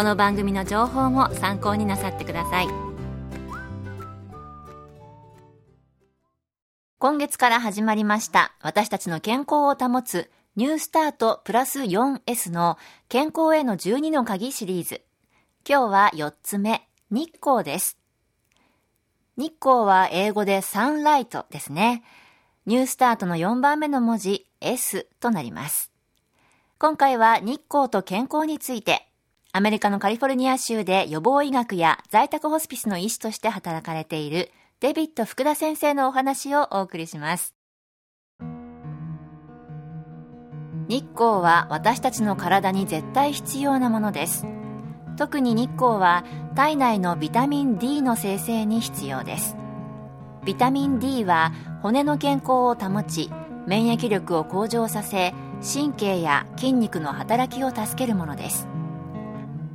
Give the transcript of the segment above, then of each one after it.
この番組の情報も参考になさってください。今月から始まりました私たちの健康を保つニュースタートプラス 4S の健康への12の鍵シリーズ。今日は4つ目日光です。日光は英語でサンライトですね。ニュースタートの4番目の文字 S となります。今回は日光と健康について、アメリカのカリフォルニア州で予防医学や在宅ホスピスの医師として働かれているデビット福田先生のお話をお送りします。日光は私たちの体に絶対必要なものです。特に日光は体内のビタミン D の生成に必要です。ビタミン D は骨の健康を保ち免疫力を向上させ神経や筋肉の働きを助けるものです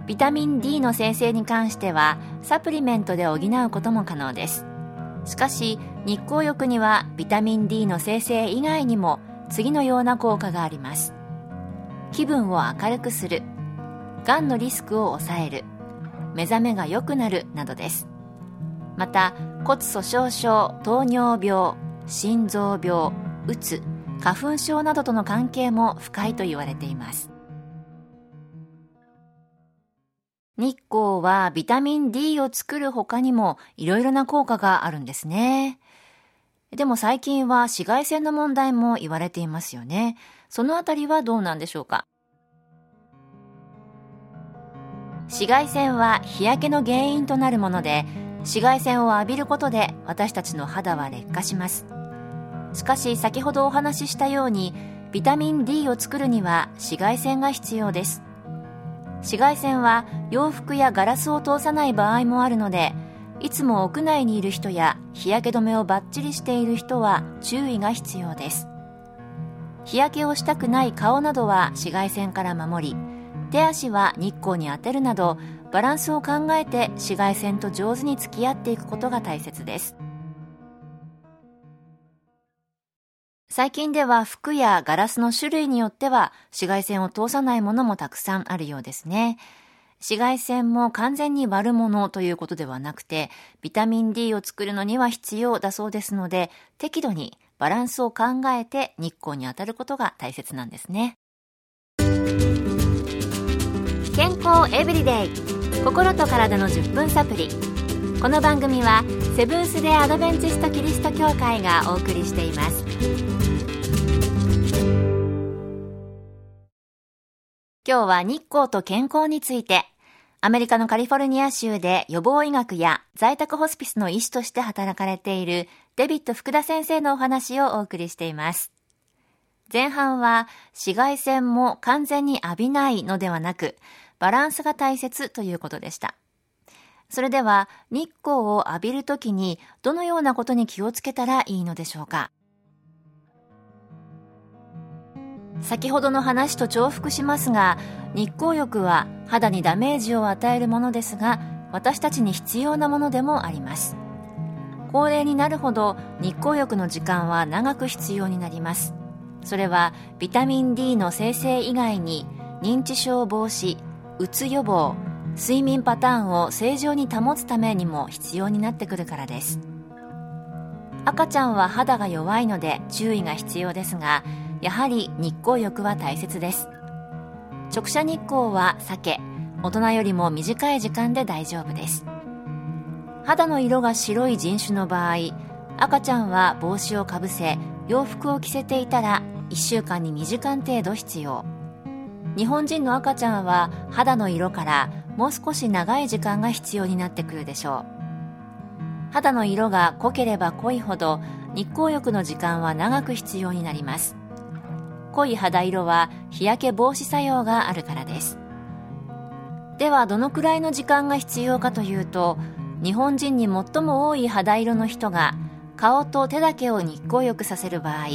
ビタミン D の生成に関してはサプリメントで補うことも可能です。しかし日光浴にはビタミン D の生成以外にも次のような効果があります。気分を明るくする。がんのリスクを抑える。目覚めが良くなるなどです。また骨粗鬆症糖尿病心臓病うつ花粉症などとの関係も深いと言われています。日光はビタミン D を作る他にもいろいろな効果があるんですね。でも最近は紫外線の問題も言われていますよね。そのあたりはどうなんでしょうか？紫外線は日焼けの原因となるもので紫外線を浴びることで私たちの肌は劣化します。しかし先ほどお話ししたようにビタミン D を作るには紫外線が必要です。紫外線は洋服やガラスを通さない場合もあるのでいつも屋内にいる人や日焼け止めをバッチリしている人は注意が必要です。日焼けをしたくない顔などは紫外線から守り手足は日光に当てるなどバランスを考えて紫外線と上手に付き合っていくことが大切です。最近では服やガラスの種類によっては紫外線を通さないものもたくさんあるようですね。紫外線も完全に悪者ということではなくて、ビタミン D を作るのには必要だそうですので、適度にバランスを考えて日光に当たることが大切なんですね。健康エブリデイ心と体の10分サプリこの番組はセブンス・デ・アドベンチスト・キリスト教会がお送りしています今日は日光と健康についてアメリカのカリフォルニア州で予防医学や在宅ホスピスの医師として働かれているデビット福田先生のお話をお送りしています。前半は紫外線も完全に浴びないのではなくバランスが大切ということでした。それでは日光を浴びるときにどのようなことに気をつけたらいいのでしょうか？先ほどの話と重複しますが日光浴は肌にダメージを与えるものですが私たちに必要なものでもあります。高齢になるほど日光浴の時間は長く必要になります。それはビタミン D の生成以外に認知症防止うつ予防睡眠パターンを正常に保つためにも必要になってくるからです。赤ちゃんは肌が弱いので注意が必要ですがやはり日光浴は大切です。直射日光は避け大人よりも短い時間で大丈夫です。肌の色が白い人種の場合赤ちゃんは帽子をかぶせ洋服を着せていたら1週間に2時間程度必要。日本人の赤ちゃんは肌の色からもう少し長い時間が必要になってくるでしょう。肌の色が濃ければ濃いほど日光浴の時間は長く必要になります。濃い肌色は日焼け防止作用があるからです。ではどのくらいの時間が必要かというと日本人に最も多い肌色の人が顔と手だけを日光浴させる場合。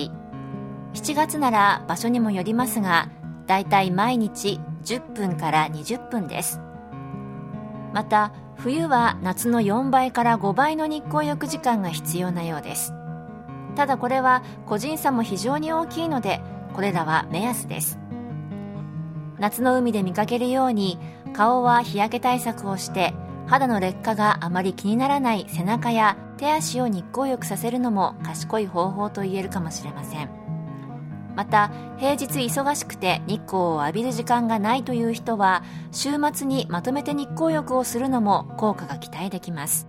7月なら場所にもよりますがだいたい毎日10分から20分です。また冬は夏の4倍から5倍の日光浴時間が必要なようです。ただこれは個人差も非常に大きいのでこれらは目安です。夏の海で見かけるように顔は日焼け対策をして肌の劣化があまり気にならない背中や手足を日光浴させるのも賢い方法と言えるかもしれません。また平日忙しくて日光を浴びる時間がないという人は週末にまとめて日光浴をするのも効果が期待できます。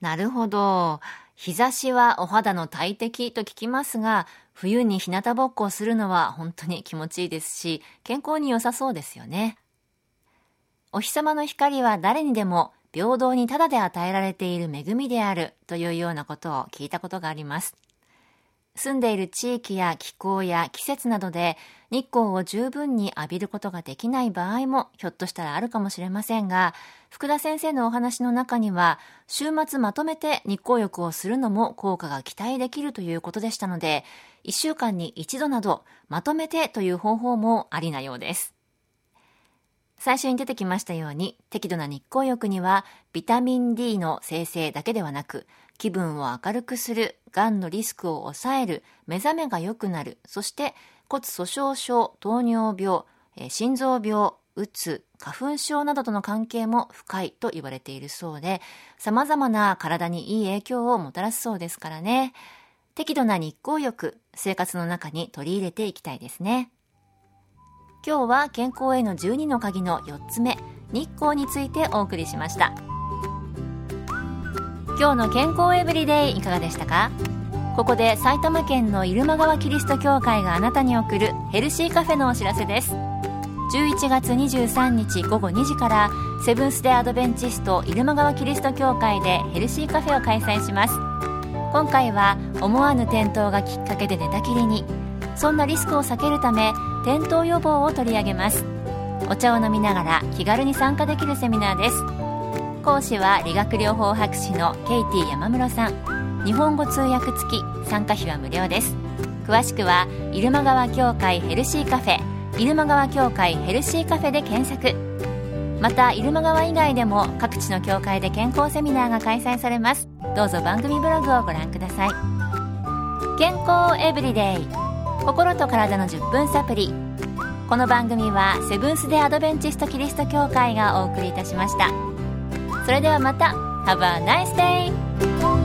なるほど。日差しはお肌の大敵と聞きますが冬に日向ぼっこをするのは本当に気持ちいいですし健康に良さそうですよねお日様の光は誰にでも平等にただで与えられている恵みであるというようなことを聞いたことがあります。住んでいる地域や気候や季節などで日光を十分に浴びることができない場合もひょっとしたらあるかもしれませんが、福田先生のお話の中には、週末まとめて日光浴をするのも効果が期待できるということでしたので、1週間に1度などまとめてという方法もありなようです。最初に出てきましたように適度な日光浴にはビタミン D の生成だけではなく気分を明るくする、がんのリスクを抑える、目覚めが良くなる、そして骨粗鬆症、糖尿病、心臓病、うつ、花粉症などとの関係も深いと言われているそうで、様々な体にいい影響をもたらすそうですからね。適度な日光浴、生活の中に取り入れていきたいですね。今日は健康への12の鍵の4つ目日光についてお送りしました今日の健康エブリデイいかがでしたか？ここで埼玉県の入間川キリスト教会があなたに送るヘルシーカフェのお知らせです。11月23日午後2時からセブンス・デ・アドベンチスト入間川キリスト教会でヘルシーカフェを開催します。今回は思わぬ転倒がきっかけで寝たきりにそんなリスクを避けるため転倒予防を取り上げます。お茶を飲みながら気軽に参加できるセミナーです。講師は理学療法博士のケイティ山室さん。日本語通訳付き参加費は無料です。詳しくは入間川協会ヘルシーカフェ入間川協会ヘルシーカフェで検索。また入間川以外でも各地の協会で健康セミナーが開催されます。どうぞ番組ブログをご覧ください。健康エブリデイ。心と体の10分サプリ。この番組はセブンス・デ・アドベンチスト・キリスト教会がお送りいたしました。それではまた Have a nice day!